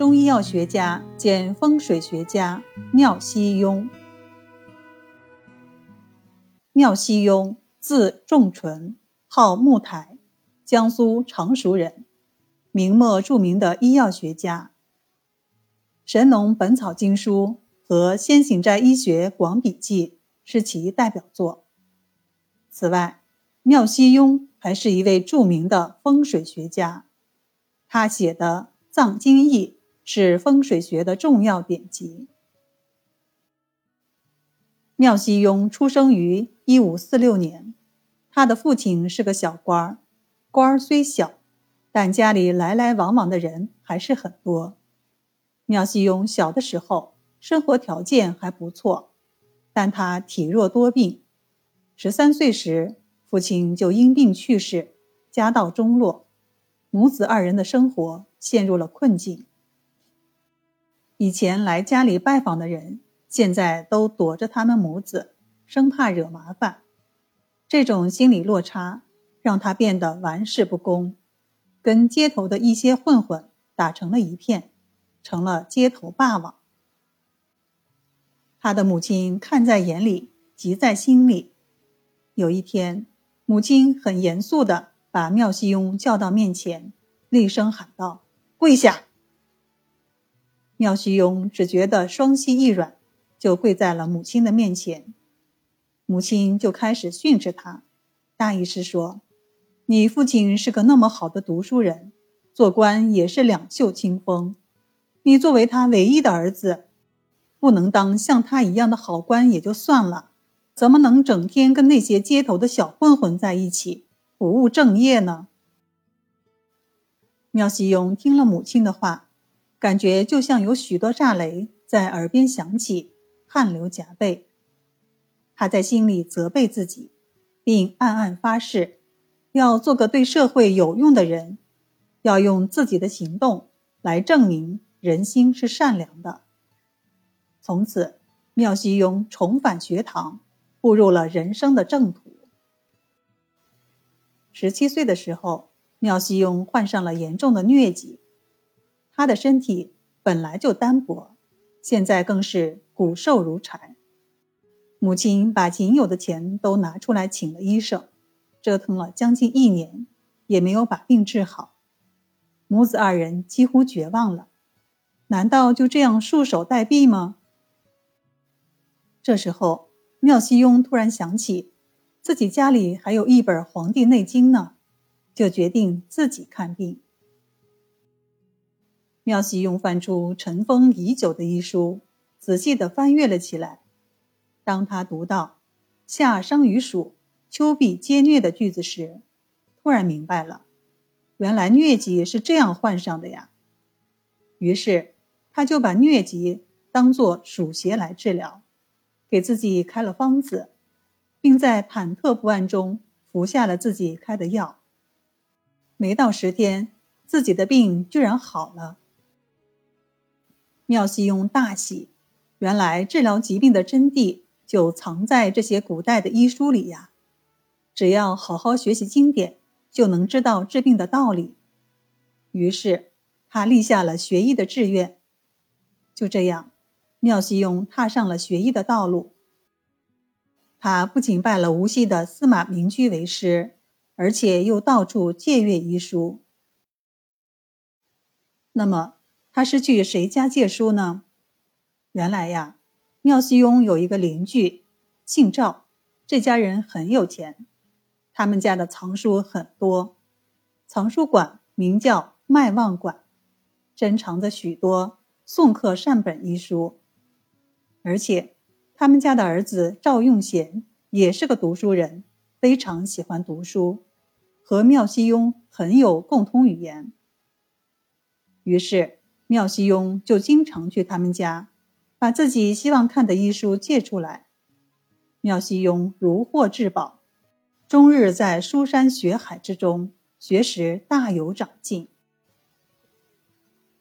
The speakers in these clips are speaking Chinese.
中医药学家兼风水学家妙西庸。妙西庸，字仲淳，号木台，江苏常熟人，明末著名的医药学家。《神农本草经书》和《先行斋医学广笔记》是其代表作。此外，妙西庸还是一位著名的风水学家，他写的《藏经义》是风水学的重要典籍。妙西庸出生于一五四六年，他的父亲是个小官儿，官儿虽小，但家里来来往往的人还是很多。妙西庸小的时候，生活条件还不错，但他体弱多病。十三岁时，父亲就因病去世，家道中落，母子二人的生活陷入了困境。以前来家里拜访的人，现在都躲着他们母子，生怕惹麻烦。这种心理落差，让他变得玩世不恭，跟街头的一些混混打成了一片。成了街头霸王。他的母亲看在眼里，急在心里。有一天，母亲很严肃地把妙西庸叫到面前，厉声喊道：“跪下！”妙西庸只觉得双膝一软，就跪在了母亲的面前。母亲就开始训斥他，大意是说：“你父亲是个那么好的读书人，做官也是两袖清风。”你作为他唯一的儿子，不能当像他一样的好官也就算了，怎么能整天跟那些街头的小混混在一起，不务正业呢？妙西庸听了母亲的话，感觉就像有许多炸雷在耳边响起，汗流浃背。他在心里责备自己，并暗暗发誓，要做个对社会有用的人，要用自己的行动来证明。人心是善良的。从此，妙西庸重返学堂，步入了人生的正途。十七岁的时候，妙西庸患上了严重的疟疾，他的身体本来就单薄，现在更是骨瘦如柴。母亲把仅有的钱都拿出来请了医生，折腾了将近一年，也没有把病治好。母子二人几乎绝望了。难道就这样束手待毙吗？这时候，妙西庸突然想起，自己家里还有一本《黄帝内经》呢，就决定自己看病。妙西用翻出尘封已久的医书，仔细的翻阅了起来。当他读到“夏生于暑，秋必皆疟”的句子时，突然明白了，原来疟疾是这样患上的呀。于是。他就把疟疾当作暑邪来治疗，给自己开了方子，并在忐忑不安中服下了自己开的药。没到十天，自己的病居然好了。妙西庸大喜，原来治疗疾病的真谛就藏在这些古代的医书里呀！只要好好学习经典，就能知道治病的道理。于是，他立下了学医的志愿。就这样，妙西庸踏上了学医的道路。他不仅拜了无锡的司马明居为师，而且又到处借阅医书。那么，他是去谁家借书呢？原来呀，妙西庸有一个邻居，姓赵，这家人很有钱，他们家的藏书很多，藏书馆名叫麦望馆，珍藏着许多。宋刻善本医书，而且他们家的儿子赵用贤也是个读书人，非常喜欢读书，和妙西庸很有共通语言。于是妙西庸就经常去他们家，把自己希望看的医书借出来。妙西庸如获至宝，终日在书山学海之中学识大有长进。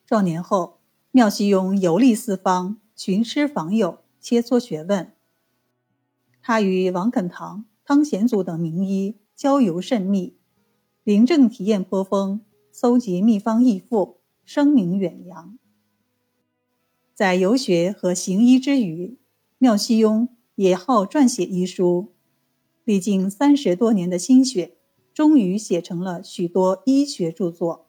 壮年后。妙西庸游历四方，寻师访友，切磋学问。他与王肯堂、汤显祖等名医交游甚密，临证体验颇丰，搜集秘方异赋，声名远扬。在游学和行医之余，妙西庸也好撰写医书，历经三十多年的心血，终于写成了许多医学著作，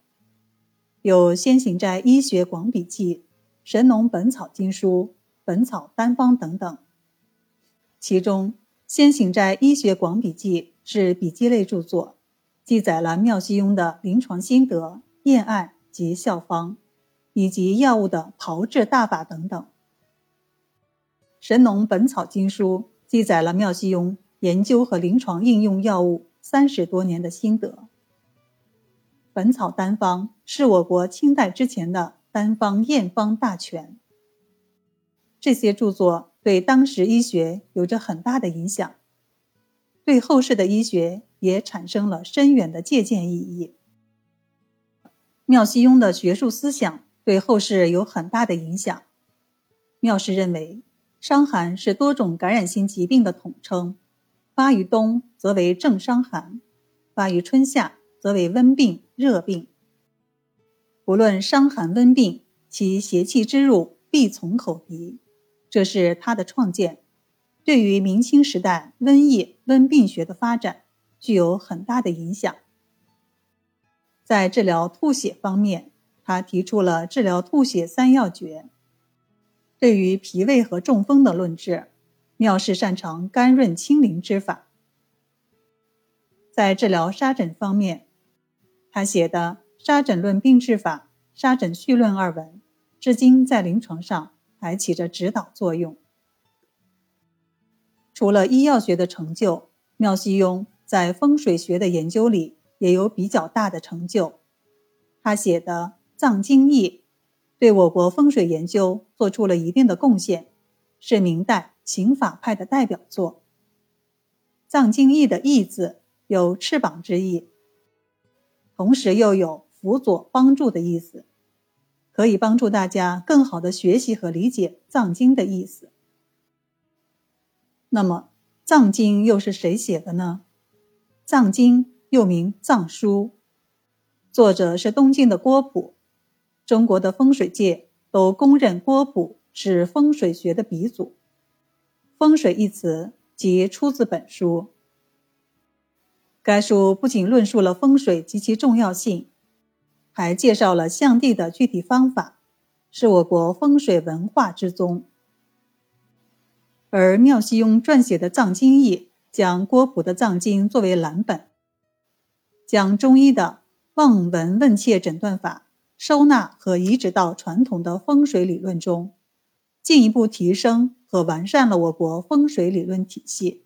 有《先行斋医学广笔记》《神农本草经书》《本草单方》等等。其中，《先行斋医学广笔记》是笔记类著作，记载了妙西庸的临床心得、验案及效方，以及药物的炮制大法等等。《神农本草经书》记载了妙西庸研究和临床应用药物三十多年的心得。《本草单方》是我国清代之前的单方验方大全。这些著作对当时医学有着很大的影响，对后世的医学也产生了深远的借鉴意义。妙西庸的学术思想对后世有很大的影响。妙氏认为。伤寒是多种感染性疾病的统称，发于冬则为正伤寒，发于春夏则为温病、热病。不论伤寒温病，其邪气之入必从口鼻，这是他的创建，对于明清时代瘟疫温病学的发展具有很大的影响。在治疗吐血方面，他提出了治疗吐血三要诀。对于脾胃和中风的论治，妙氏擅长甘润清灵之法。在治疗沙疹方面，他写的《沙疹论病治法》《沙疹序论》二文，至今在临床上还起着指导作用。除了医药学的成就，妙西庸在风水学的研究里也有比较大的成就。他写的《藏经义》。对我国风水研究做出了一定的贡献，是明代刑法派的代表作。藏经义的“义”字有翅膀之意，同时又有辅佐、帮助的意思，可以帮助大家更好的学习和理解藏经的意思。那么，藏经又是谁写的呢？藏经又名藏书，作者是东晋的郭璞。中国的风水界都公认郭璞是风水学的鼻祖。风水一词即出自本书。该书不仅论述了风水及其重要性，还介绍了象地的具体方法，是我国风水文化之宗。而妙西庸撰写的《藏经义》将郭璞的藏经作为蓝本，将中医的望闻问切诊断法。收纳和移植到传统的风水理论中，进一步提升和完善了我国风水理论体系。